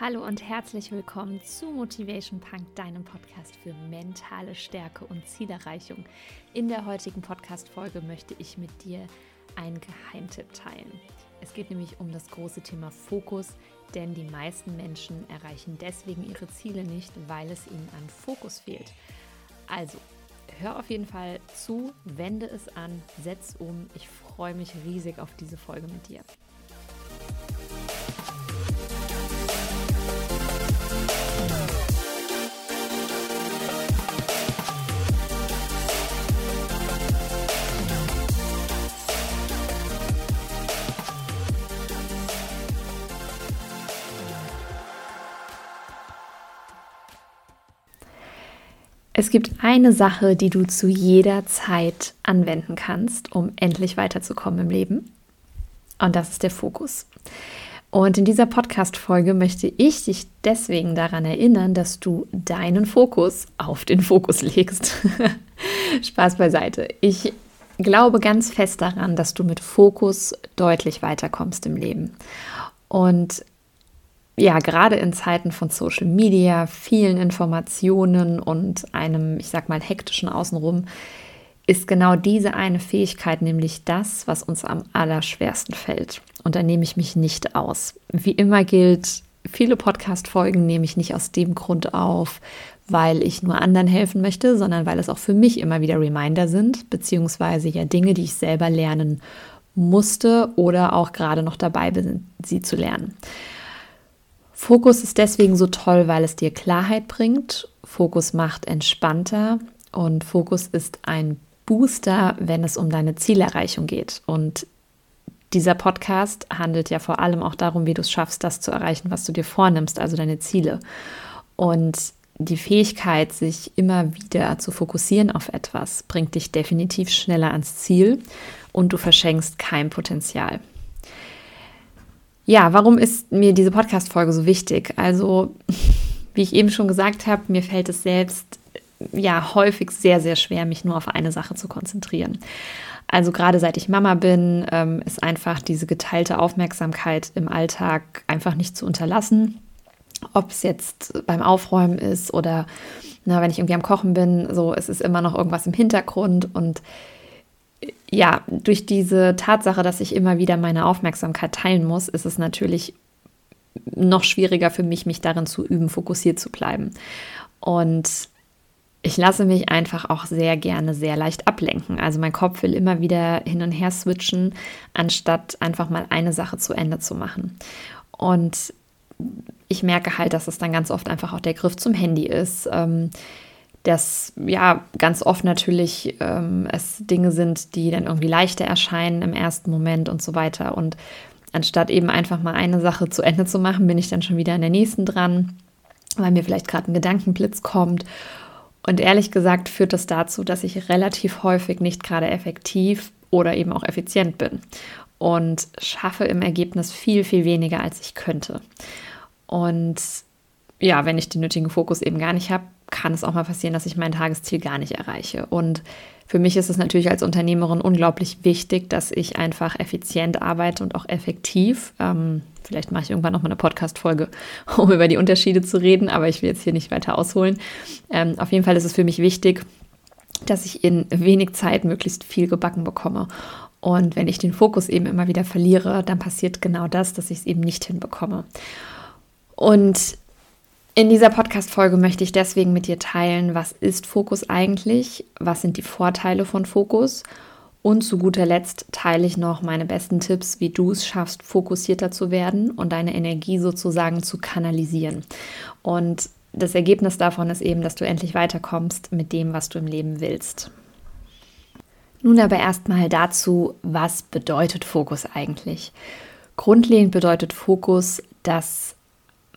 Hallo und herzlich willkommen zu Motivation Punk, deinem Podcast für mentale Stärke und Zielerreichung. In der heutigen Podcast-Folge möchte ich mit dir einen Geheimtipp teilen. Es geht nämlich um das große Thema Fokus, denn die meisten Menschen erreichen deswegen ihre Ziele nicht, weil es ihnen an Fokus fehlt. Also, hör auf jeden Fall zu, wende es an, setz um. Ich freue mich riesig auf diese Folge mit dir. Es gibt eine Sache, die du zu jeder Zeit anwenden kannst, um endlich weiterzukommen im Leben. Und das ist der Fokus. Und in dieser Podcast-Folge möchte ich dich deswegen daran erinnern, dass du deinen Fokus auf den Fokus legst. Spaß beiseite. Ich glaube ganz fest daran, dass du mit Fokus deutlich weiterkommst im Leben. Und ja, gerade in Zeiten von Social Media, vielen Informationen und einem, ich sag mal, hektischen Außenrum, ist genau diese eine Fähigkeit nämlich das, was uns am allerschwersten fällt. Und da nehme ich mich nicht aus. Wie immer gilt, viele Podcast-Folgen nehme ich nicht aus dem Grund auf, weil ich nur anderen helfen möchte, sondern weil es auch für mich immer wieder Reminder sind, beziehungsweise ja Dinge, die ich selber lernen musste oder auch gerade noch dabei bin, sie zu lernen. Fokus ist deswegen so toll, weil es dir Klarheit bringt. Fokus macht entspannter und Fokus ist ein Booster, wenn es um deine Zielerreichung geht. Und dieser Podcast handelt ja vor allem auch darum, wie du es schaffst, das zu erreichen, was du dir vornimmst, also deine Ziele. Und die Fähigkeit, sich immer wieder zu fokussieren auf etwas, bringt dich definitiv schneller ans Ziel und du verschenkst kein Potenzial. Ja, warum ist mir diese Podcast-Folge so wichtig? Also, wie ich eben schon gesagt habe, mir fällt es selbst ja häufig sehr, sehr schwer, mich nur auf eine Sache zu konzentrieren. Also gerade seit ich Mama bin, ähm, ist einfach diese geteilte Aufmerksamkeit im Alltag einfach nicht zu unterlassen. Ob es jetzt beim Aufräumen ist oder na, wenn ich irgendwie am Kochen bin, so es ist immer noch irgendwas im Hintergrund und ja, durch diese Tatsache, dass ich immer wieder meine Aufmerksamkeit teilen muss, ist es natürlich noch schwieriger für mich, mich darin zu üben, fokussiert zu bleiben. Und ich lasse mich einfach auch sehr gerne sehr leicht ablenken. Also mein Kopf will immer wieder hin und her switchen, anstatt einfach mal eine Sache zu Ende zu machen. Und ich merke halt, dass es dann ganz oft einfach auch der Griff zum Handy ist. Ähm, dass ja ganz oft natürlich ähm, es Dinge sind, die dann irgendwie leichter erscheinen im ersten Moment und so weiter. Und anstatt eben einfach mal eine Sache zu Ende zu machen, bin ich dann schon wieder an der nächsten dran, weil mir vielleicht gerade ein Gedankenblitz kommt. Und ehrlich gesagt führt das dazu, dass ich relativ häufig nicht gerade effektiv oder eben auch effizient bin und schaffe im Ergebnis viel, viel weniger, als ich könnte. Und ja, wenn ich den nötigen Fokus eben gar nicht habe, kann es auch mal passieren, dass ich mein Tagesziel gar nicht erreiche. Und für mich ist es natürlich als Unternehmerin unglaublich wichtig, dass ich einfach effizient arbeite und auch effektiv. Ähm, vielleicht mache ich irgendwann noch mal eine Podcast-Folge, um über die Unterschiede zu reden, aber ich will jetzt hier nicht weiter ausholen. Ähm, auf jeden Fall ist es für mich wichtig, dass ich in wenig Zeit möglichst viel gebacken bekomme. Und wenn ich den Fokus eben immer wieder verliere, dann passiert genau das, dass ich es eben nicht hinbekomme. Und in dieser Podcast-Folge möchte ich deswegen mit dir teilen, was ist Fokus eigentlich, was sind die Vorteile von Fokus und zu guter Letzt teile ich noch meine besten Tipps, wie du es schaffst, fokussierter zu werden und deine Energie sozusagen zu kanalisieren. Und das Ergebnis davon ist eben, dass du endlich weiterkommst mit dem, was du im Leben willst. Nun aber erstmal dazu, was bedeutet Fokus eigentlich? Grundlegend bedeutet Fokus, dass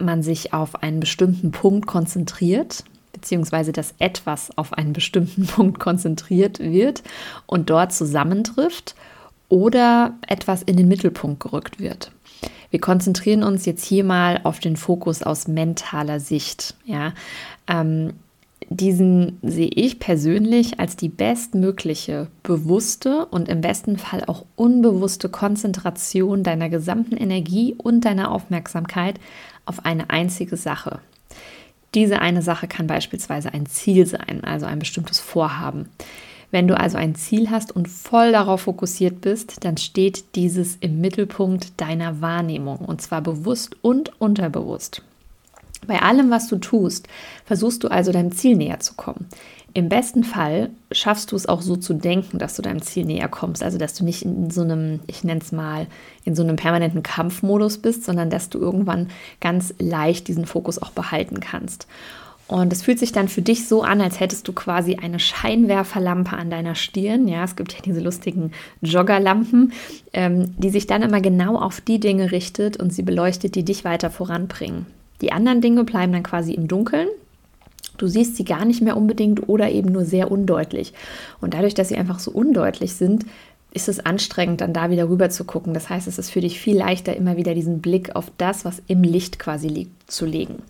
man sich auf einen bestimmten Punkt konzentriert, beziehungsweise dass etwas auf einen bestimmten Punkt konzentriert wird und dort zusammentrifft oder etwas in den Mittelpunkt gerückt wird. Wir konzentrieren uns jetzt hier mal auf den Fokus aus mentaler Sicht. Ja, ähm, diesen sehe ich persönlich als die bestmögliche bewusste und im besten Fall auch unbewusste Konzentration deiner gesamten Energie und deiner Aufmerksamkeit auf eine einzige Sache. Diese eine Sache kann beispielsweise ein Ziel sein, also ein bestimmtes Vorhaben. Wenn du also ein Ziel hast und voll darauf fokussiert bist, dann steht dieses im Mittelpunkt deiner Wahrnehmung und zwar bewusst und unterbewusst. Bei allem, was du tust, versuchst du also deinem Ziel näher zu kommen. Im besten Fall schaffst du es auch so zu denken, dass du deinem Ziel näher kommst. Also, dass du nicht in so einem, ich nenne es mal, in so einem permanenten Kampfmodus bist, sondern dass du irgendwann ganz leicht diesen Fokus auch behalten kannst. Und es fühlt sich dann für dich so an, als hättest du quasi eine Scheinwerferlampe an deiner Stirn. Ja, es gibt ja diese lustigen Joggerlampen, ähm, die sich dann immer genau auf die Dinge richtet und sie beleuchtet, die dich weiter voranbringen. Die anderen Dinge bleiben dann quasi im Dunkeln. Du siehst sie gar nicht mehr unbedingt oder eben nur sehr undeutlich. Und dadurch, dass sie einfach so undeutlich sind, ist es anstrengend, dann da wieder rüber zu gucken. Das heißt, es ist für dich viel leichter, immer wieder diesen Blick auf das, was im Licht quasi liegt, zu legen.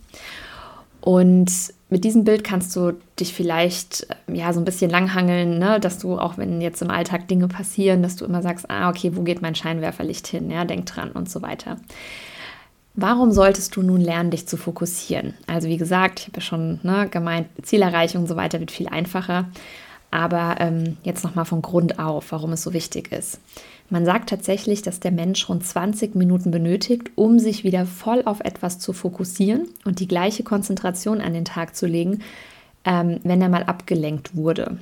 Und mit diesem Bild kannst du dich vielleicht ja so ein bisschen langhangeln, ne? dass du auch wenn jetzt im Alltag Dinge passieren, dass du immer sagst, ah okay, wo geht mein Scheinwerferlicht hin? Ja, denk dran und so weiter. Warum solltest du nun lernen, dich zu fokussieren? Also wie gesagt, ich habe ja schon ne, gemeint, Zielerreichung und so weiter wird viel einfacher. Aber ähm, jetzt nochmal von Grund auf, warum es so wichtig ist. Man sagt tatsächlich, dass der Mensch rund 20 Minuten benötigt, um sich wieder voll auf etwas zu fokussieren und die gleiche Konzentration an den Tag zu legen, ähm, wenn er mal abgelenkt wurde.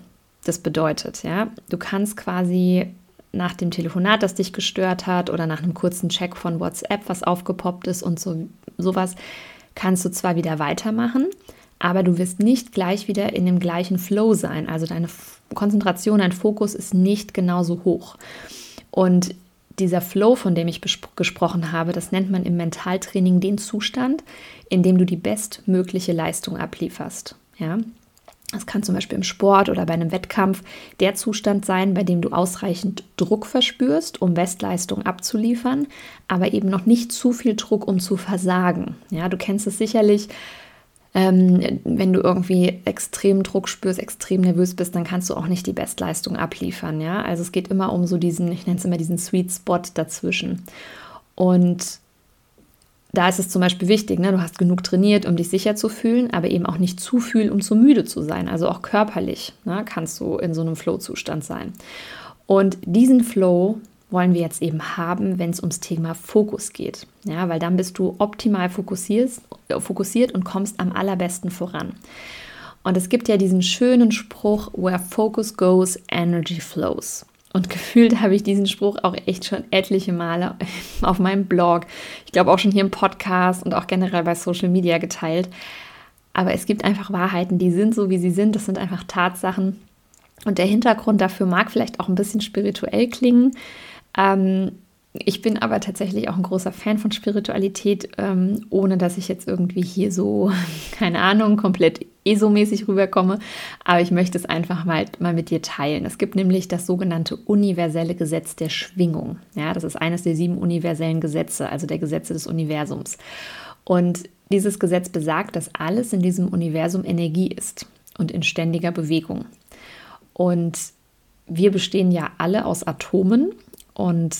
Das bedeutet, ja, du kannst quasi nach dem Telefonat, das dich gestört hat oder nach einem kurzen Check von WhatsApp, was aufgepoppt ist und so sowas, kannst du zwar wieder weitermachen, aber du wirst nicht gleich wieder in dem gleichen Flow sein. Also deine Konzentration, dein Fokus ist nicht genauso hoch. Und dieser Flow, von dem ich gesprochen habe, das nennt man im Mentaltraining den Zustand, in dem du die bestmögliche Leistung ablieferst. Ja? Das kann zum Beispiel im Sport oder bei einem Wettkampf der Zustand sein, bei dem du ausreichend Druck verspürst, um Bestleistung abzuliefern, aber eben noch nicht zu viel Druck, um zu versagen. Ja, du kennst es sicherlich, ähm, wenn du irgendwie extrem Druck spürst, extrem nervös bist, dann kannst du auch nicht die Bestleistung abliefern. Ja, also es geht immer um so diesen, ich nenne es immer diesen Sweet Spot dazwischen. Und da ist es zum Beispiel wichtig, ne? du hast genug trainiert, um dich sicher zu fühlen, aber eben auch nicht zu viel, um zu müde zu sein. Also auch körperlich ne? kannst du in so einem Flow-Zustand sein. Und diesen Flow wollen wir jetzt eben haben, wenn es ums Thema Fokus geht. Ja, weil dann bist du optimal fokussiert, fokussiert und kommst am allerbesten voran. Und es gibt ja diesen schönen Spruch, where focus goes, energy flows. Und gefühlt habe ich diesen Spruch auch echt schon etliche Male auf meinem Blog, ich glaube auch schon hier im Podcast und auch generell bei Social Media geteilt. Aber es gibt einfach Wahrheiten, die sind so, wie sie sind. Das sind einfach Tatsachen. Und der Hintergrund dafür mag vielleicht auch ein bisschen spirituell klingen. Ähm, ich bin aber tatsächlich auch ein großer Fan von Spiritualität, ähm, ohne dass ich jetzt irgendwie hier so, keine Ahnung, komplett ESO-mäßig rüberkomme. Aber ich möchte es einfach mal, mal mit dir teilen. Es gibt nämlich das sogenannte universelle Gesetz der Schwingung. Ja, das ist eines der sieben universellen Gesetze, also der Gesetze des Universums. Und dieses Gesetz besagt, dass alles in diesem Universum Energie ist und in ständiger Bewegung. Und wir bestehen ja alle aus Atomen und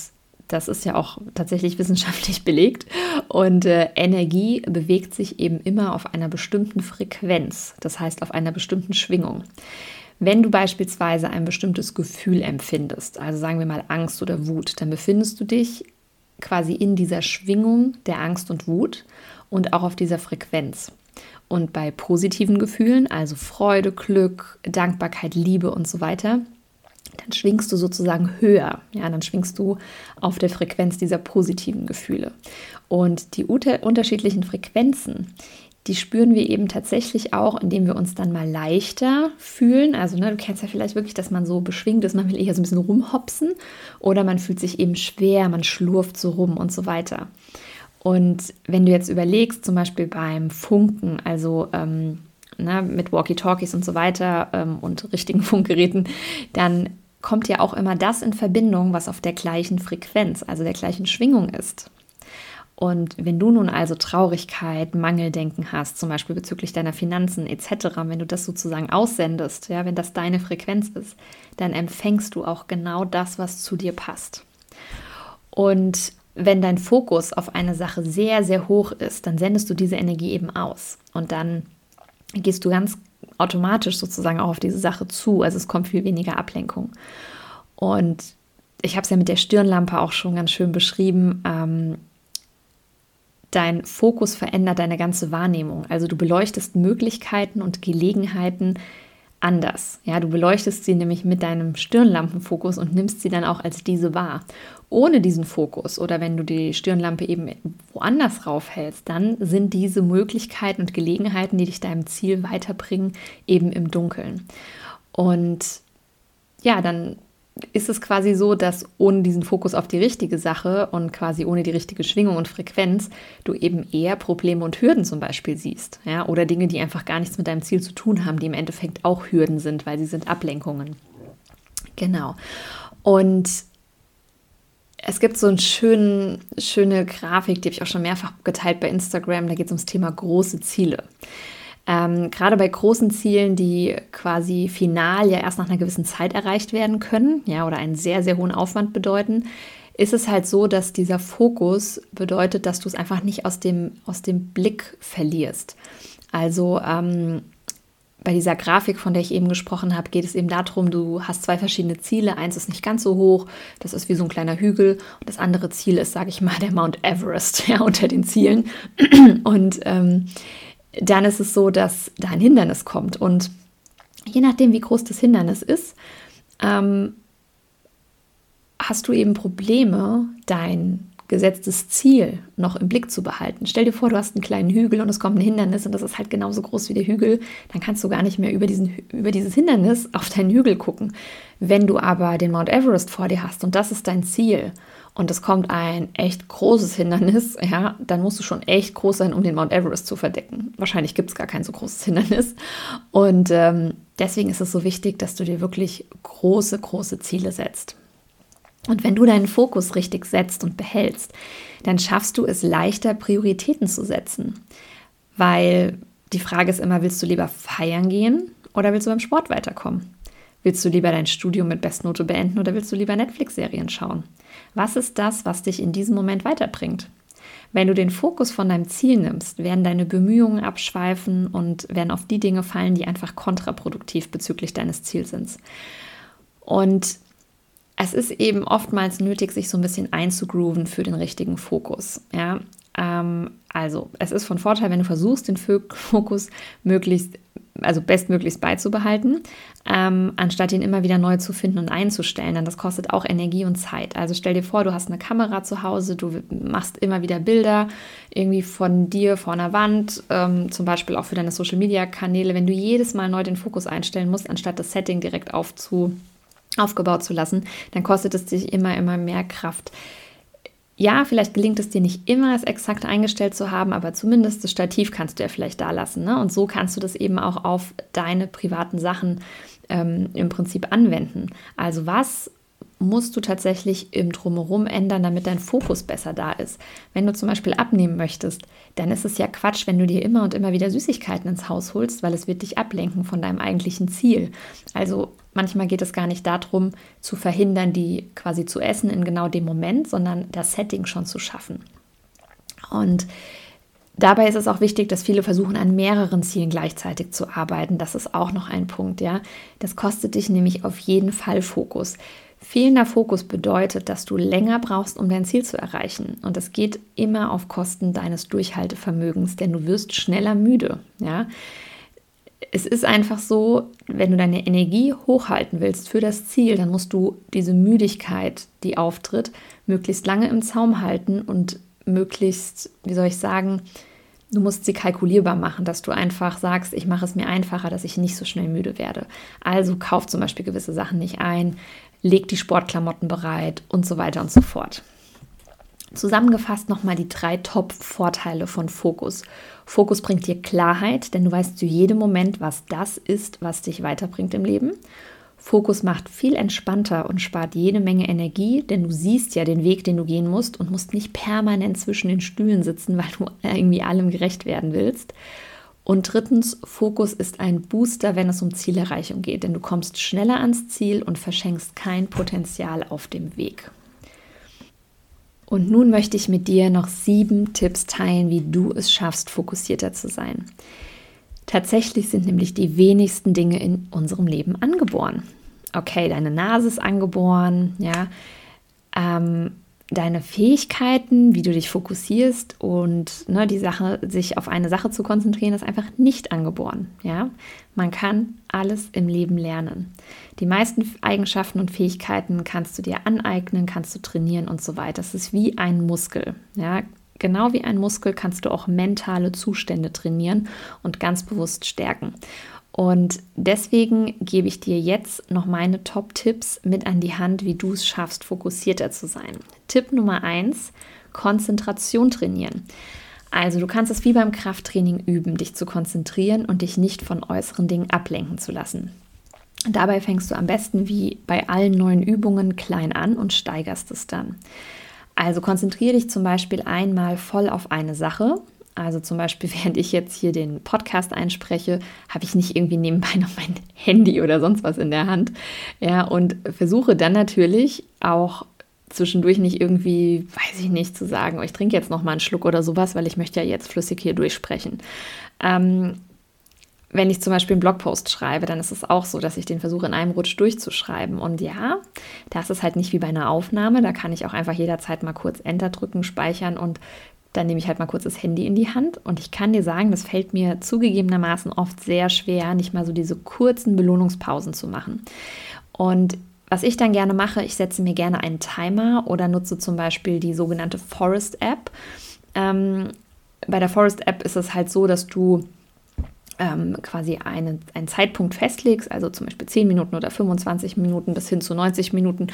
das ist ja auch tatsächlich wissenschaftlich belegt. Und äh, Energie bewegt sich eben immer auf einer bestimmten Frequenz, das heißt auf einer bestimmten Schwingung. Wenn du beispielsweise ein bestimmtes Gefühl empfindest, also sagen wir mal Angst oder Wut, dann befindest du dich quasi in dieser Schwingung der Angst und Wut und auch auf dieser Frequenz. Und bei positiven Gefühlen, also Freude, Glück, Dankbarkeit, Liebe und so weiter, dann schwingst du sozusagen höher. Ja, dann schwingst du auf der Frequenz dieser positiven Gefühle. Und die unterschiedlichen Frequenzen, die spüren wir eben tatsächlich auch, indem wir uns dann mal leichter fühlen. Also, ne, du kennst ja vielleicht wirklich, dass man so beschwingt ist, man will eher so ein bisschen rumhopsen oder man fühlt sich eben schwer, man schlurft so rum und so weiter. Und wenn du jetzt überlegst, zum Beispiel beim Funken, also ähm, ne, mit Walkie-Talkies und so weiter ähm, und richtigen Funkgeräten, dann kommt ja auch immer das in Verbindung, was auf der gleichen Frequenz, also der gleichen Schwingung ist. Und wenn du nun also Traurigkeit, Mangeldenken hast, zum Beispiel bezüglich deiner Finanzen etc., wenn du das sozusagen aussendest, ja, wenn das deine Frequenz ist, dann empfängst du auch genau das, was zu dir passt. Und wenn dein Fokus auf eine Sache sehr, sehr hoch ist, dann sendest du diese Energie eben aus. Und dann gehst du ganz automatisch sozusagen auch auf diese Sache zu. Also es kommt viel weniger Ablenkung. Und ich habe es ja mit der Stirnlampe auch schon ganz schön beschrieben. Ähm, dein Fokus verändert deine ganze Wahrnehmung. Also du beleuchtest Möglichkeiten und Gelegenheiten anders. Ja, du beleuchtest sie nämlich mit deinem Stirnlampenfokus und nimmst sie dann auch als diese wahr. Ohne diesen Fokus oder wenn du die Stirnlampe eben woanders raufhältst, dann sind diese Möglichkeiten und Gelegenheiten, die dich deinem Ziel weiterbringen, eben im Dunkeln. Und ja, dann ist es quasi so, dass ohne diesen Fokus auf die richtige Sache und quasi ohne die richtige Schwingung und Frequenz du eben eher Probleme und Hürden zum Beispiel siehst. Ja? Oder Dinge, die einfach gar nichts mit deinem Ziel zu tun haben, die im Endeffekt auch Hürden sind, weil sie sind Ablenkungen. Genau. Und es gibt so eine schöne, schöne Grafik, die habe ich auch schon mehrfach geteilt bei Instagram. Da geht es ums Thema große Ziele. Ähm, gerade bei großen Zielen, die quasi final ja erst nach einer gewissen Zeit erreicht werden können, ja, oder einen sehr, sehr hohen Aufwand bedeuten, ist es halt so, dass dieser Fokus bedeutet, dass du es einfach nicht aus dem, aus dem Blick verlierst. Also ähm, bei dieser Grafik, von der ich eben gesprochen habe, geht es eben darum, du hast zwei verschiedene Ziele. Eins ist nicht ganz so hoch, das ist wie so ein kleiner Hügel. Und das andere Ziel ist, sage ich mal, der Mount Everest ja, unter den Zielen. Und ähm, dann ist es so, dass da ein Hindernis kommt. Und je nachdem, wie groß das Hindernis ist, ähm, hast du eben Probleme, dein gesetztes Ziel noch im Blick zu behalten. Stell dir vor, du hast einen kleinen Hügel und es kommt ein Hindernis und das ist halt genauso groß wie der Hügel, dann kannst du gar nicht mehr über, diesen, über dieses Hindernis auf deinen Hügel gucken. Wenn du aber den Mount Everest vor dir hast und das ist dein Ziel und es kommt ein echt großes Hindernis, ja, dann musst du schon echt groß sein, um den Mount Everest zu verdecken. Wahrscheinlich gibt es gar kein so großes Hindernis. Und ähm, deswegen ist es so wichtig, dass du dir wirklich große, große Ziele setzt. Und wenn du deinen Fokus richtig setzt und behältst, dann schaffst du es leichter, Prioritäten zu setzen. Weil die Frage ist immer, willst du lieber feiern gehen oder willst du beim Sport weiterkommen? Willst du lieber dein Studium mit Bestnote beenden oder willst du lieber Netflix-Serien schauen? Was ist das, was dich in diesem Moment weiterbringt? Wenn du den Fokus von deinem Ziel nimmst, werden deine Bemühungen abschweifen und werden auf die Dinge fallen, die einfach kontraproduktiv bezüglich deines Ziels sind. Und es ist eben oftmals nötig, sich so ein bisschen einzugrooven für den richtigen Fokus. Ja? Ähm, also, es ist von Vorteil, wenn du versuchst, den Fokus möglichst also bestmöglichst beizubehalten, ähm, anstatt ihn immer wieder neu zu finden und einzustellen. Denn das kostet auch Energie und Zeit. Also stell dir vor, du hast eine Kamera zu Hause, du machst immer wieder Bilder irgendwie von dir vor einer Wand, ähm, zum Beispiel auch für deine Social-Media-Kanäle. Wenn du jedes Mal neu den Fokus einstellen musst, anstatt das Setting direkt aufzu, aufgebaut zu lassen, dann kostet es dich immer, immer mehr Kraft ja, vielleicht gelingt es dir nicht immer, es exakt eingestellt zu haben, aber zumindest das Stativ kannst du ja vielleicht da lassen. Ne? Und so kannst du das eben auch auf deine privaten Sachen ähm, im Prinzip anwenden. Also was musst du tatsächlich im Drumherum ändern, damit dein Fokus besser da ist. Wenn du zum Beispiel abnehmen möchtest, dann ist es ja Quatsch, wenn du dir immer und immer wieder Süßigkeiten ins Haus holst, weil es wird dich ablenken von deinem eigentlichen Ziel. Also manchmal geht es gar nicht darum, zu verhindern, die quasi zu essen in genau dem Moment, sondern das Setting schon zu schaffen. Und Dabei ist es auch wichtig, dass viele versuchen, an mehreren Zielen gleichzeitig zu arbeiten. Das ist auch noch ein Punkt, ja. Das kostet dich nämlich auf jeden Fall Fokus. Fehlender Fokus bedeutet, dass du länger brauchst, um dein Ziel zu erreichen. Und das geht immer auf Kosten deines Durchhaltevermögens, denn du wirst schneller müde. Ja? Es ist einfach so, wenn du deine Energie hochhalten willst für das Ziel, dann musst du diese Müdigkeit, die auftritt, möglichst lange im Zaum halten und möglichst, wie soll ich sagen, Du musst sie kalkulierbar machen, dass du einfach sagst, ich mache es mir einfacher, dass ich nicht so schnell müde werde. Also kauf zum Beispiel gewisse Sachen nicht ein, leg die Sportklamotten bereit und so weiter und so fort. Zusammengefasst nochmal die drei Top-Vorteile von Fokus. Fokus bringt dir Klarheit, denn du weißt zu jedem Moment, was das ist, was dich weiterbringt im Leben. Fokus macht viel entspannter und spart jede Menge Energie, denn du siehst ja den Weg, den du gehen musst und musst nicht permanent zwischen den Stühlen sitzen, weil du irgendwie allem gerecht werden willst. Und drittens, Fokus ist ein Booster, wenn es um Zielerreichung geht, denn du kommst schneller ans Ziel und verschenkst kein Potenzial auf dem Weg. Und nun möchte ich mit dir noch sieben Tipps teilen, wie du es schaffst, fokussierter zu sein. Tatsächlich sind nämlich die wenigsten Dinge in unserem Leben angeboren. Okay, deine Nase ist angeboren, ja. Ähm, deine Fähigkeiten, wie du dich fokussierst und ne, die Sache, sich auf eine Sache zu konzentrieren, ist einfach nicht angeboren. Ja? Man kann alles im Leben lernen. Die meisten Eigenschaften und Fähigkeiten kannst du dir aneignen, kannst du trainieren und so weiter. Das ist wie ein Muskel. Ja? Genau wie ein Muskel kannst du auch mentale Zustände trainieren und ganz bewusst stärken. Und deswegen gebe ich dir jetzt noch meine Top-Tipps mit an die Hand, wie du es schaffst, fokussierter zu sein. Tipp Nummer eins: Konzentration trainieren. Also du kannst es wie beim Krafttraining üben, dich zu konzentrieren und dich nicht von äußeren Dingen ablenken zu lassen. Dabei fängst du am besten wie bei allen neuen Übungen klein an und steigerst es dann. Also konzentriere dich zum Beispiel einmal voll auf eine Sache also zum Beispiel, während ich jetzt hier den Podcast einspreche, habe ich nicht irgendwie nebenbei noch mein Handy oder sonst was in der Hand. Ja, und versuche dann natürlich auch zwischendurch nicht irgendwie, weiß ich nicht, zu sagen, oh, ich trinke jetzt noch mal einen Schluck oder sowas, weil ich möchte ja jetzt flüssig hier durchsprechen. Ähm, wenn ich zum Beispiel einen Blogpost schreibe, dann ist es auch so, dass ich den versuche in einem Rutsch durchzuschreiben. Und ja, das ist halt nicht wie bei einer Aufnahme. Da kann ich auch einfach jederzeit mal kurz Enter drücken, speichern und dann nehme ich halt mal kurz das Handy in die Hand und ich kann dir sagen, das fällt mir zugegebenermaßen oft sehr schwer, nicht mal so diese kurzen Belohnungspausen zu machen. Und was ich dann gerne mache, ich setze mir gerne einen Timer oder nutze zum Beispiel die sogenannte Forest App. Ähm, bei der Forest App ist es halt so, dass du ähm, quasi einen, einen Zeitpunkt festlegst, also zum Beispiel 10 Minuten oder 25 Minuten bis hin zu 90 Minuten.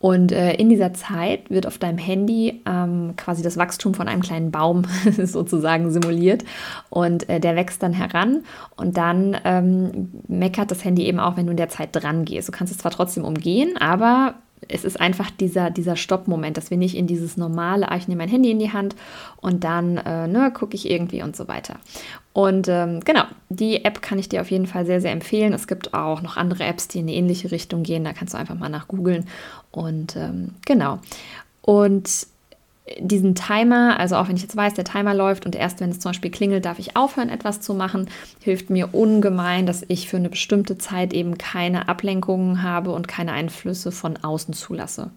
Und äh, in dieser Zeit wird auf deinem Handy ähm, quasi das Wachstum von einem kleinen Baum sozusagen simuliert. Und äh, der wächst dann heran und dann ähm, meckert das Handy eben auch, wenn du in der Zeit dran gehst. Du kannst es zwar trotzdem umgehen, aber es ist einfach dieser, dieser Stopp-Moment, dass wir nicht in dieses normale, ah, ich nehme mein Handy in die Hand und dann äh, ne, gucke ich irgendwie und so weiter. Und ähm, genau, die App kann ich dir auf jeden Fall sehr, sehr empfehlen. Es gibt auch noch andere Apps, die in eine ähnliche Richtung gehen. Da kannst du einfach mal nach googeln. Und ähm, genau. Und diesen Timer, also auch wenn ich jetzt weiß, der Timer läuft und erst wenn es zum Beispiel klingelt, darf ich aufhören, etwas zu machen, hilft mir ungemein, dass ich für eine bestimmte Zeit eben keine Ablenkungen habe und keine Einflüsse von außen zulasse.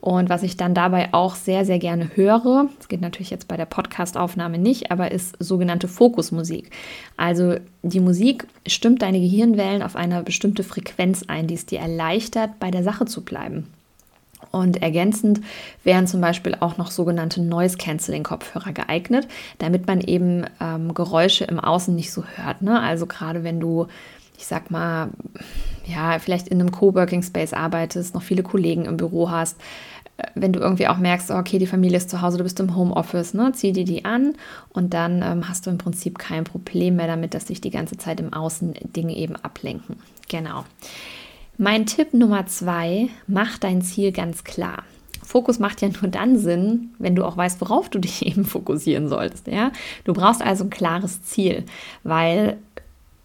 Und was ich dann dabei auch sehr, sehr gerne höre, das geht natürlich jetzt bei der Podcastaufnahme nicht, aber ist sogenannte Fokusmusik. Also die Musik stimmt deine Gehirnwellen auf eine bestimmte Frequenz ein, die es dir erleichtert, bei der Sache zu bleiben. Und ergänzend wären zum Beispiel auch noch sogenannte Noise-Canceling-Kopfhörer geeignet, damit man eben ähm, Geräusche im Außen nicht so hört. Ne? Also gerade wenn du, ich sag mal, ja, vielleicht in einem Coworking Space arbeitest, noch viele Kollegen im Büro hast, äh, wenn du irgendwie auch merkst, okay, die Familie ist zu Hause, du bist im Homeoffice, ne, zieh dir die an und dann ähm, hast du im Prinzip kein Problem mehr damit, dass sich die ganze Zeit im Außen Dinge eben ablenken. Genau. Mein Tipp Nummer zwei, mach dein Ziel ganz klar. Fokus macht ja nur dann Sinn, wenn du auch weißt, worauf du dich eben fokussieren sollst. Ja? Du brauchst also ein klares Ziel, weil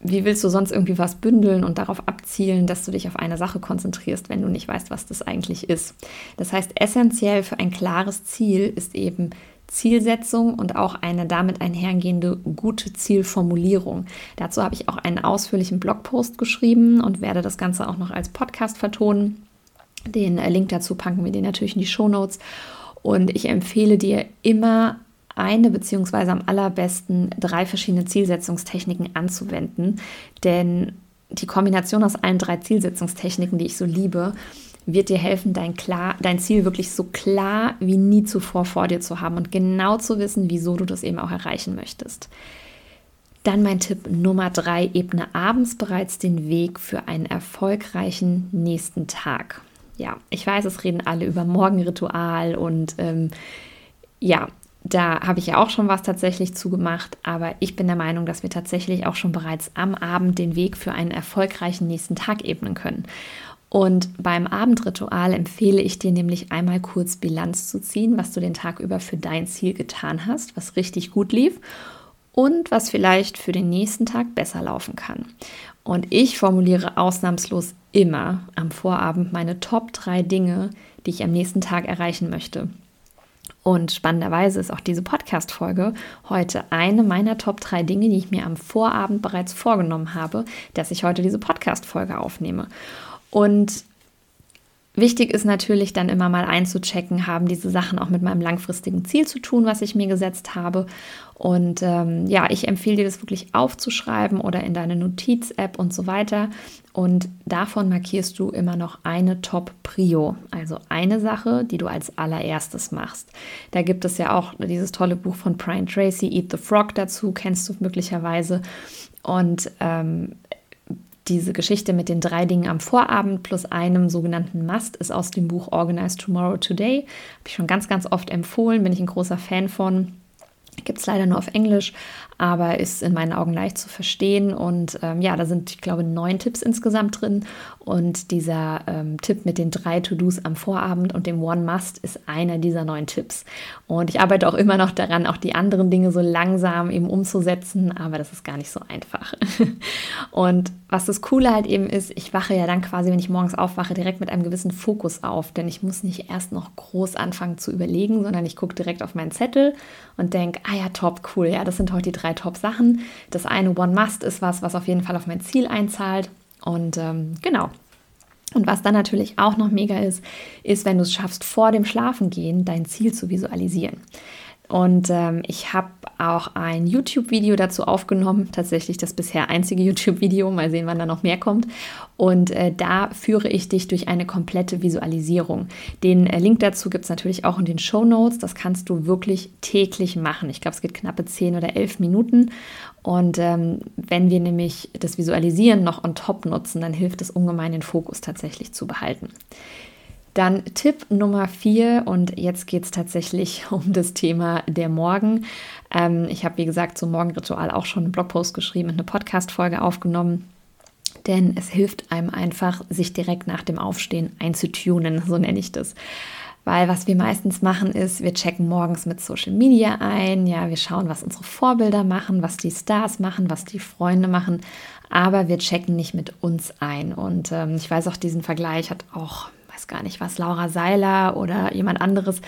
wie willst du sonst irgendwie was bündeln und darauf abzielen, dass du dich auf eine Sache konzentrierst, wenn du nicht weißt, was das eigentlich ist? Das heißt, essentiell für ein klares Ziel ist eben Zielsetzung und auch eine damit einhergehende gute Zielformulierung. Dazu habe ich auch einen ausführlichen Blogpost geschrieben und werde das Ganze auch noch als Podcast vertonen. Den äh, Link dazu packen wir dir natürlich in die Show Notes. Und ich empfehle dir immer eine beziehungsweise am allerbesten drei verschiedene Zielsetzungstechniken anzuwenden, denn die Kombination aus allen drei Zielsetzungstechniken, die ich so liebe, wird dir helfen, dein, klar, dein Ziel wirklich so klar wie nie zuvor vor dir zu haben und genau zu wissen, wieso du das eben auch erreichen möchtest. Dann mein Tipp Nummer drei, ebne abends bereits den Weg für einen erfolgreichen nächsten Tag. Ja, ich weiß, es reden alle über Morgenritual und ähm, ja, da habe ich ja auch schon was tatsächlich zugemacht, aber ich bin der Meinung, dass wir tatsächlich auch schon bereits am Abend den Weg für einen erfolgreichen nächsten Tag ebnen können. Und beim Abendritual empfehle ich dir nämlich einmal kurz Bilanz zu ziehen, was du den Tag über für dein Ziel getan hast, was richtig gut lief und was vielleicht für den nächsten Tag besser laufen kann. Und ich formuliere ausnahmslos immer am Vorabend meine Top 3 Dinge, die ich am nächsten Tag erreichen möchte. Und spannenderweise ist auch diese Podcast-Folge heute eine meiner Top 3 Dinge, die ich mir am Vorabend bereits vorgenommen habe, dass ich heute diese Podcast-Folge aufnehme. Und Wichtig ist natürlich dann immer mal einzuchecken, haben diese Sachen auch mit meinem langfristigen Ziel zu tun, was ich mir gesetzt habe. Und ähm, ja, ich empfehle dir das wirklich aufzuschreiben oder in deine Notiz-App und so weiter. Und davon markierst du immer noch eine Top-Prio, also eine Sache, die du als allererstes machst. Da gibt es ja auch dieses tolle Buch von Brian Tracy, Eat the Frog dazu, kennst du möglicherweise. Und ähm, diese Geschichte mit den drei Dingen am Vorabend plus einem sogenannten Must ist aus dem Buch Organize Tomorrow Today. Habe ich schon ganz, ganz oft empfohlen, bin ich ein großer Fan von. Gibt es leider nur auf Englisch, aber ist in meinen Augen leicht zu verstehen. Und ähm, ja, da sind, ich glaube, neun Tipps insgesamt drin. Und dieser ähm, Tipp mit den drei To-Dos am Vorabend und dem One Must ist einer dieser neun Tipps. Und ich arbeite auch immer noch daran, auch die anderen Dinge so langsam eben umzusetzen, aber das ist gar nicht so einfach. und was das Coole halt eben ist, ich wache ja dann quasi, wenn ich morgens aufwache, direkt mit einem gewissen Fokus auf, denn ich muss nicht erst noch groß anfangen zu überlegen, sondern ich gucke direkt auf meinen Zettel und denke, ah ja, top, cool, ja, das sind heute die drei Top-Sachen. Das eine One Must ist was, was auf jeden Fall auf mein Ziel einzahlt. Und ähm, genau. Und was dann natürlich auch noch mega ist, ist, wenn du es schaffst, vor dem Schlafengehen dein Ziel zu visualisieren. Und ähm, ich habe auch ein YouTube-Video dazu aufgenommen, tatsächlich das bisher einzige YouTube-Video, mal sehen, wann da noch mehr kommt. Und äh, da führe ich dich durch eine komplette Visualisierung. Den äh, Link dazu gibt es natürlich auch in den Show Notes. Das kannst du wirklich täglich machen. Ich glaube, es geht knappe 10 oder 11 Minuten. Und ähm, wenn wir nämlich das Visualisieren noch on top nutzen, dann hilft es ungemein, den Fokus tatsächlich zu behalten. Dann Tipp Nummer vier und jetzt geht es tatsächlich um das Thema der Morgen. Ähm, ich habe, wie gesagt, zum Morgenritual auch schon einen Blogpost geschrieben und eine Podcast-Folge aufgenommen. Denn es hilft einem einfach, sich direkt nach dem Aufstehen einzutunen, so nenne ich das. Weil was wir meistens machen ist, wir checken morgens mit Social Media ein, ja, wir schauen, was unsere Vorbilder machen, was die Stars machen, was die Freunde machen, aber wir checken nicht mit uns ein. Und ähm, ich weiß auch, diesen Vergleich hat auch weiß gar nicht was, Laura Seiler oder jemand anderes,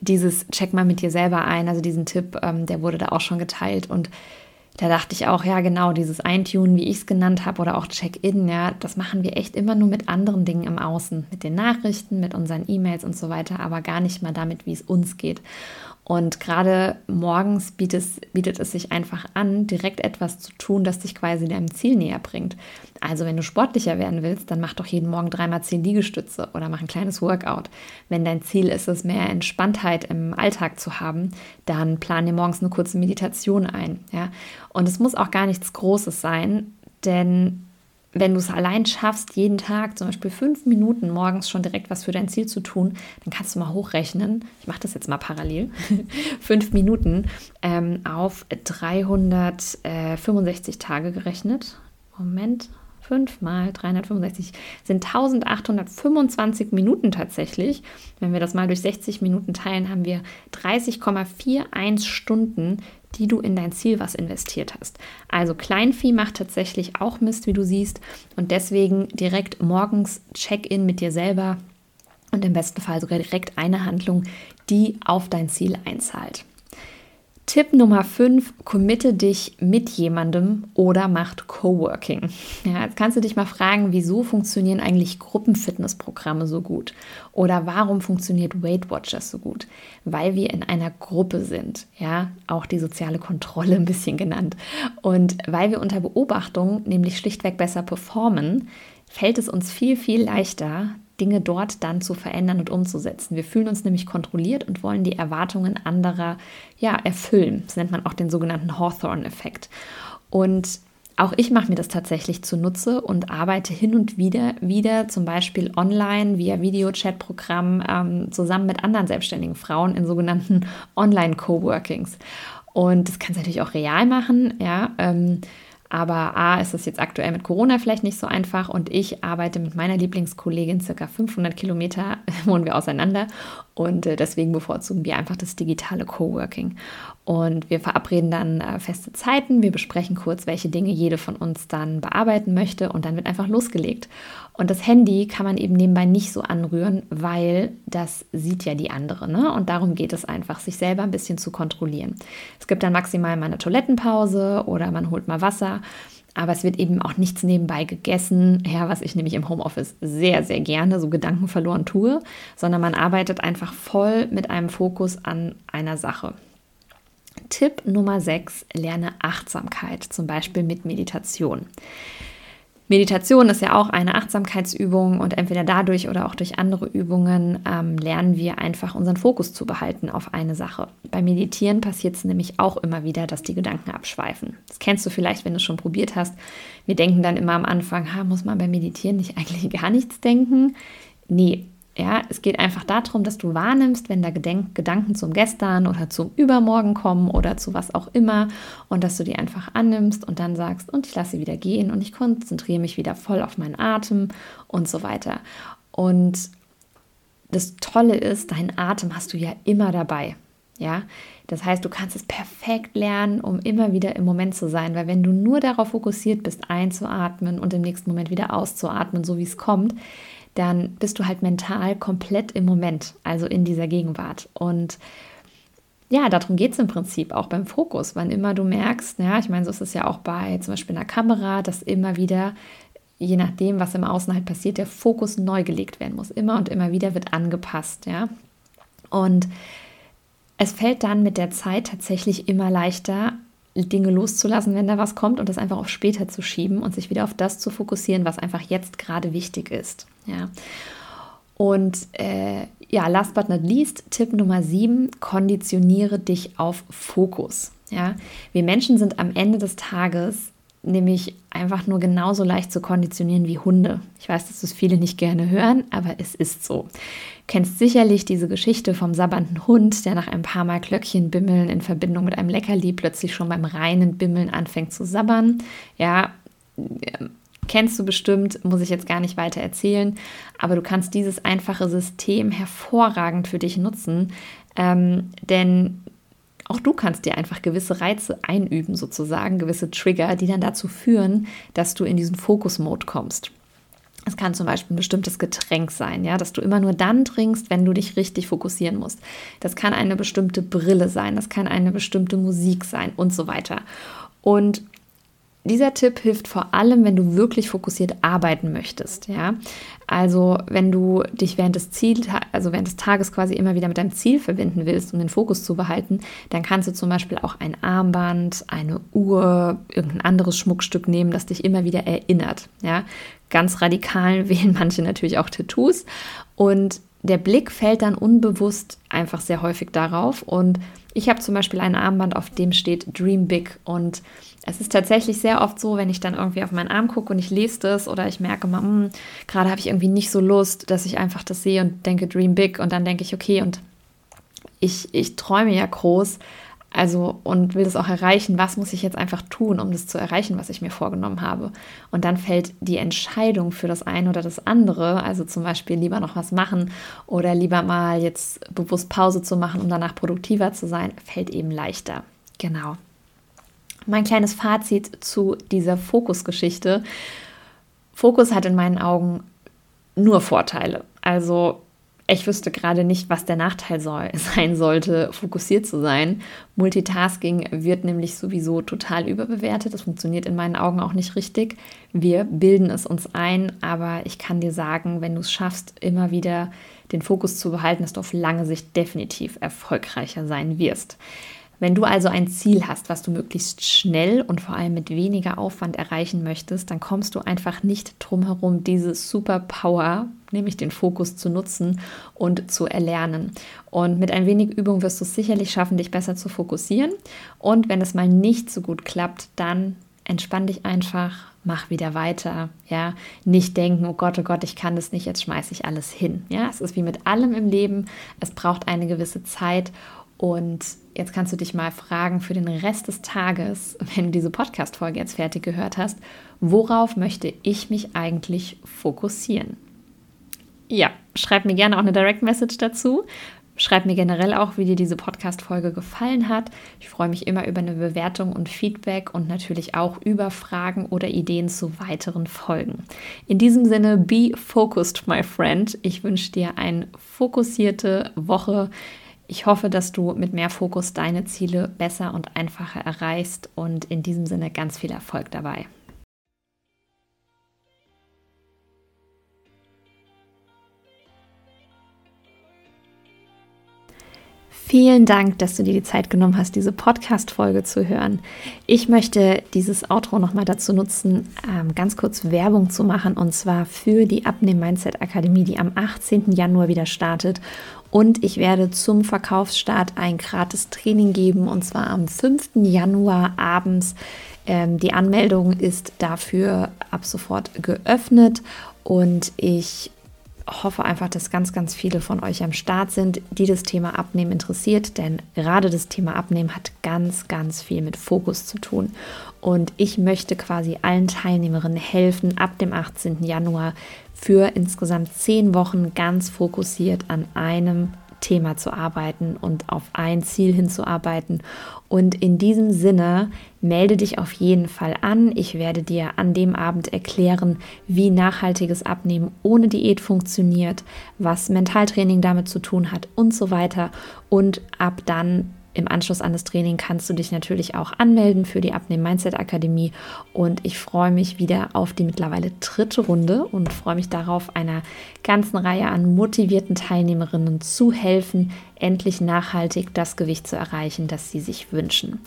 dieses Check mal mit dir selber ein, also diesen Tipp, ähm, der wurde da auch schon geteilt und da dachte ich auch, ja genau, dieses Eintunen, wie ich es genannt habe, oder auch Check-in, ja, das machen wir echt immer nur mit anderen Dingen im Außen, mit den Nachrichten, mit unseren E-Mails und so weiter, aber gar nicht mal damit, wie es uns geht. Und gerade morgens bietet es, bietet es sich einfach an, direkt etwas zu tun, das dich quasi deinem Ziel näher bringt. Also wenn du sportlicher werden willst, dann mach doch jeden Morgen dreimal zehn Liegestütze oder mach ein kleines Workout. Wenn dein Ziel ist es, mehr Entspanntheit im Alltag zu haben, dann plan dir morgens eine kurze Meditation ein. Ja? Und es muss auch gar nichts Großes sein, denn wenn du es allein schaffst, jeden Tag zum Beispiel fünf Minuten morgens schon direkt was für dein Ziel zu tun, dann kannst du mal hochrechnen. Ich mache das jetzt mal parallel. fünf Minuten ähm, auf 365 Tage gerechnet. Moment, 5 mal 365 sind 1825 Minuten tatsächlich. Wenn wir das mal durch 60 Minuten teilen, haben wir 30,41 Stunden, die du in dein Ziel was investiert hast. Also Kleinvieh macht tatsächlich auch Mist, wie du siehst. Und deswegen direkt morgens Check-in mit dir selber und im besten Fall sogar direkt eine Handlung, die auf dein Ziel einzahlt. Tipp Nummer 5, committe dich mit jemandem oder macht Coworking. Ja, jetzt kannst du dich mal fragen, wieso funktionieren eigentlich Gruppenfitnessprogramme so gut? Oder warum funktioniert Weight Watchers so gut? Weil wir in einer Gruppe sind, ja, auch die soziale Kontrolle ein bisschen genannt. Und weil wir unter Beobachtung nämlich schlichtweg besser performen, fällt es uns viel, viel leichter, Dinge dort dann zu verändern und umzusetzen. Wir fühlen uns nämlich kontrolliert und wollen die Erwartungen anderer ja, erfüllen. Das nennt man auch den sogenannten Hawthorne-Effekt. Und auch ich mache mir das tatsächlich zunutze und arbeite hin und wieder wieder zum Beispiel online via Videochat-Programm ähm, zusammen mit anderen selbstständigen Frauen in sogenannten Online-Coworkings. Und das kannst du natürlich auch real machen, ja. Ähm, Aber A, ist es jetzt aktuell mit Corona vielleicht nicht so einfach und ich arbeite mit meiner Lieblingskollegin circa 500 Kilometer, wohnen wir auseinander und äh, deswegen bevorzugen wir einfach das digitale Coworking. Und wir verabreden dann äh, feste Zeiten, wir besprechen kurz, welche Dinge jede von uns dann bearbeiten möchte und dann wird einfach losgelegt. Und das Handy kann man eben nebenbei nicht so anrühren, weil das sieht ja die andere. Ne? Und darum geht es einfach, sich selber ein bisschen zu kontrollieren. Es gibt dann maximal mal eine Toilettenpause oder man holt mal Wasser. Aber es wird eben auch nichts nebenbei gegessen, ja, was ich nämlich im Homeoffice sehr, sehr gerne so Gedanken verloren tue, sondern man arbeitet einfach voll mit einem Fokus an einer Sache. Tipp Nummer 6, lerne Achtsamkeit, zum Beispiel mit Meditation. Meditation ist ja auch eine Achtsamkeitsübung und entweder dadurch oder auch durch andere Übungen ähm, lernen wir einfach unseren Fokus zu behalten auf eine Sache. Beim Meditieren passiert es nämlich auch immer wieder, dass die Gedanken abschweifen. Das kennst du vielleicht, wenn du es schon probiert hast. Wir denken dann immer am Anfang, ha, muss man beim Meditieren nicht eigentlich gar nichts denken? Nee, ja, es geht einfach darum, dass du wahrnimmst, wenn da Gedenk Gedanken zum Gestern oder zum Übermorgen kommen oder zu was auch immer und dass du die einfach annimmst und dann sagst, und ich lasse sie wieder gehen und ich konzentriere mich wieder voll auf meinen Atem und so weiter. Und das Tolle ist, deinen Atem hast du ja immer dabei. Ja, das heißt, du kannst es perfekt lernen, um immer wieder im Moment zu sein, weil wenn du nur darauf fokussiert bist, einzuatmen und im nächsten Moment wieder auszuatmen, so wie es kommt, dann bist du halt mental komplett im Moment, also in dieser Gegenwart. Und ja, darum geht es im Prinzip auch beim Fokus. Wann immer du merkst, ja, ich meine, so ist es ja auch bei zum Beispiel einer Kamera, dass immer wieder, je nachdem, was im Außen halt passiert, der Fokus neu gelegt werden muss. Immer und immer wieder wird angepasst, ja. Und es fällt dann mit der Zeit tatsächlich immer leichter, Dinge loszulassen, wenn da was kommt und das einfach auf später zu schieben und sich wieder auf das zu fokussieren, was einfach jetzt gerade wichtig ist. Ja. Und äh, ja, last but not least, Tipp Nummer 7, konditioniere dich auf Fokus. Ja. Wir Menschen sind am Ende des Tages nämlich einfach nur genauso leicht zu konditionieren wie Hunde. Ich weiß, dass das viele nicht gerne hören, aber es ist so. Du kennst sicherlich diese Geschichte vom sabbernden Hund, der nach ein paar Mal Klöckchen bimmeln in Verbindung mit einem Leckerli plötzlich schon beim reinen Bimmeln anfängt zu sabbern. Ja, kennst du bestimmt, muss ich jetzt gar nicht weiter erzählen, aber du kannst dieses einfache System hervorragend für dich nutzen, ähm, denn auch du kannst dir einfach gewisse Reize einüben, sozusagen, gewisse Trigger, die dann dazu führen, dass du in diesen Fokus-Mode kommst. Es kann zum Beispiel ein bestimmtes Getränk sein, ja, dass du immer nur dann trinkst, wenn du dich richtig fokussieren musst. Das kann eine bestimmte Brille sein, das kann eine bestimmte Musik sein und so weiter. Und dieser Tipp hilft vor allem, wenn du wirklich fokussiert arbeiten möchtest. Ja? Also wenn du dich während des Ziel, also während des Tages quasi immer wieder mit deinem Ziel verbinden willst, um den Fokus zu behalten, dann kannst du zum Beispiel auch ein Armband, eine Uhr, irgendein anderes Schmuckstück nehmen, das dich immer wieder erinnert. Ja? Ganz radikal wählen manche natürlich auch Tattoos und der Blick fällt dann unbewusst einfach sehr häufig darauf. Und ich habe zum Beispiel ein Armband, auf dem steht Dream Big und es ist tatsächlich sehr oft so, wenn ich dann irgendwie auf meinen Arm gucke und ich lese das oder ich merke mal, hm, gerade habe ich irgendwie nicht so Lust, dass ich einfach das sehe und denke Dream Big und dann denke ich, okay, und ich, ich träume ja groß, also und will das auch erreichen, was muss ich jetzt einfach tun, um das zu erreichen, was ich mir vorgenommen habe. Und dann fällt die Entscheidung für das eine oder das andere, also zum Beispiel lieber noch was machen oder lieber mal jetzt bewusst Pause zu machen, um danach produktiver zu sein, fällt eben leichter. Genau mein kleines Fazit zu dieser Fokusgeschichte. Fokus hat in meinen Augen nur Vorteile. Also ich wüsste gerade nicht, was der Nachteil soll, sein sollte, fokussiert zu sein. Multitasking wird nämlich sowieso total überbewertet. Das funktioniert in meinen Augen auch nicht richtig. Wir bilden es uns ein, aber ich kann dir sagen, wenn du es schaffst, immer wieder den Fokus zu behalten, dass du auf lange Sicht definitiv erfolgreicher sein wirst. Wenn du also ein Ziel hast, was du möglichst schnell und vor allem mit weniger Aufwand erreichen möchtest, dann kommst du einfach nicht drum herum, diese Superpower, nämlich den Fokus zu nutzen und zu erlernen. Und mit ein wenig Übung wirst du es sicherlich schaffen, dich besser zu fokussieren. Und wenn es mal nicht so gut klappt, dann entspann dich einfach, mach wieder weiter, ja, nicht denken, oh Gott, oh Gott, ich kann das nicht, jetzt schmeiße ich alles hin. Ja, es ist wie mit allem im Leben, es braucht eine gewisse Zeit Und jetzt kannst du dich mal fragen für den Rest des Tages, wenn du diese Podcast-Folge jetzt fertig gehört hast, worauf möchte ich mich eigentlich fokussieren? Ja, schreib mir gerne auch eine Direct Message dazu. Schreib mir generell auch, wie dir diese Podcast-Folge gefallen hat. Ich freue mich immer über eine Bewertung und Feedback und natürlich auch über Fragen oder Ideen zu weiteren Folgen. In diesem Sinne, be focused, my friend. Ich wünsche dir eine fokussierte Woche. Ich hoffe, dass du mit mehr Fokus deine Ziele besser und einfacher erreichst und in diesem Sinne ganz viel Erfolg dabei. Vielen Dank, dass du dir die Zeit genommen hast, diese Podcast-Folge zu hören. Ich möchte dieses Outro nochmal dazu nutzen, ähm, ganz kurz Werbung zu machen und zwar für die Abnehmen Mindset Akademie, die am 18. Januar wieder startet. Und ich werde zum Verkaufsstart ein gratis Training geben und zwar am 5. Januar abends. Ähm, die Anmeldung ist dafür ab sofort geöffnet und ich hoffe einfach, dass ganz, ganz viele von euch am Start sind, die das Thema Abnehmen interessiert, denn gerade das Thema Abnehmen hat ganz, ganz viel mit Fokus zu tun. Und ich möchte quasi allen Teilnehmerinnen helfen, ab dem 18. Januar für insgesamt zehn Wochen ganz fokussiert an einem Thema zu arbeiten und auf ein Ziel hinzuarbeiten. Und in diesem Sinne melde dich auf jeden Fall an. Ich werde dir an dem Abend erklären, wie nachhaltiges Abnehmen ohne Diät funktioniert, was Mentaltraining damit zu tun hat und so weiter. Und ab dann im Anschluss an das Training kannst du dich natürlich auch anmelden für die Abnehmen Mindset Akademie und ich freue mich wieder auf die mittlerweile dritte Runde und freue mich darauf, einer ganzen Reihe an motivierten Teilnehmerinnen zu helfen, endlich nachhaltig das Gewicht zu erreichen, das sie sich wünschen.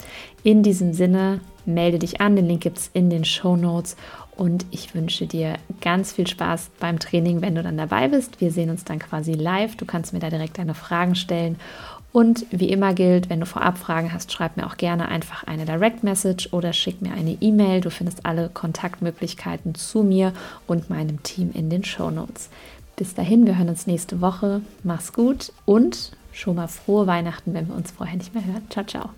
In diesem Sinne, melde dich an, den Link gibt es in den Show Notes und ich wünsche dir ganz viel Spaß beim Training, wenn du dann dabei bist. Wir sehen uns dann quasi live. Du kannst mir da direkt deine Fragen stellen und wie immer gilt, wenn du vorab Fragen hast, schreib mir auch gerne einfach eine Direct Message oder schick mir eine E-Mail. Du findest alle Kontaktmöglichkeiten zu mir und meinem Team in den Show Notes. Bis dahin, wir hören uns nächste Woche. Mach's gut und schon mal frohe Weihnachten, wenn wir uns vorher nicht mehr hören. Ciao, ciao.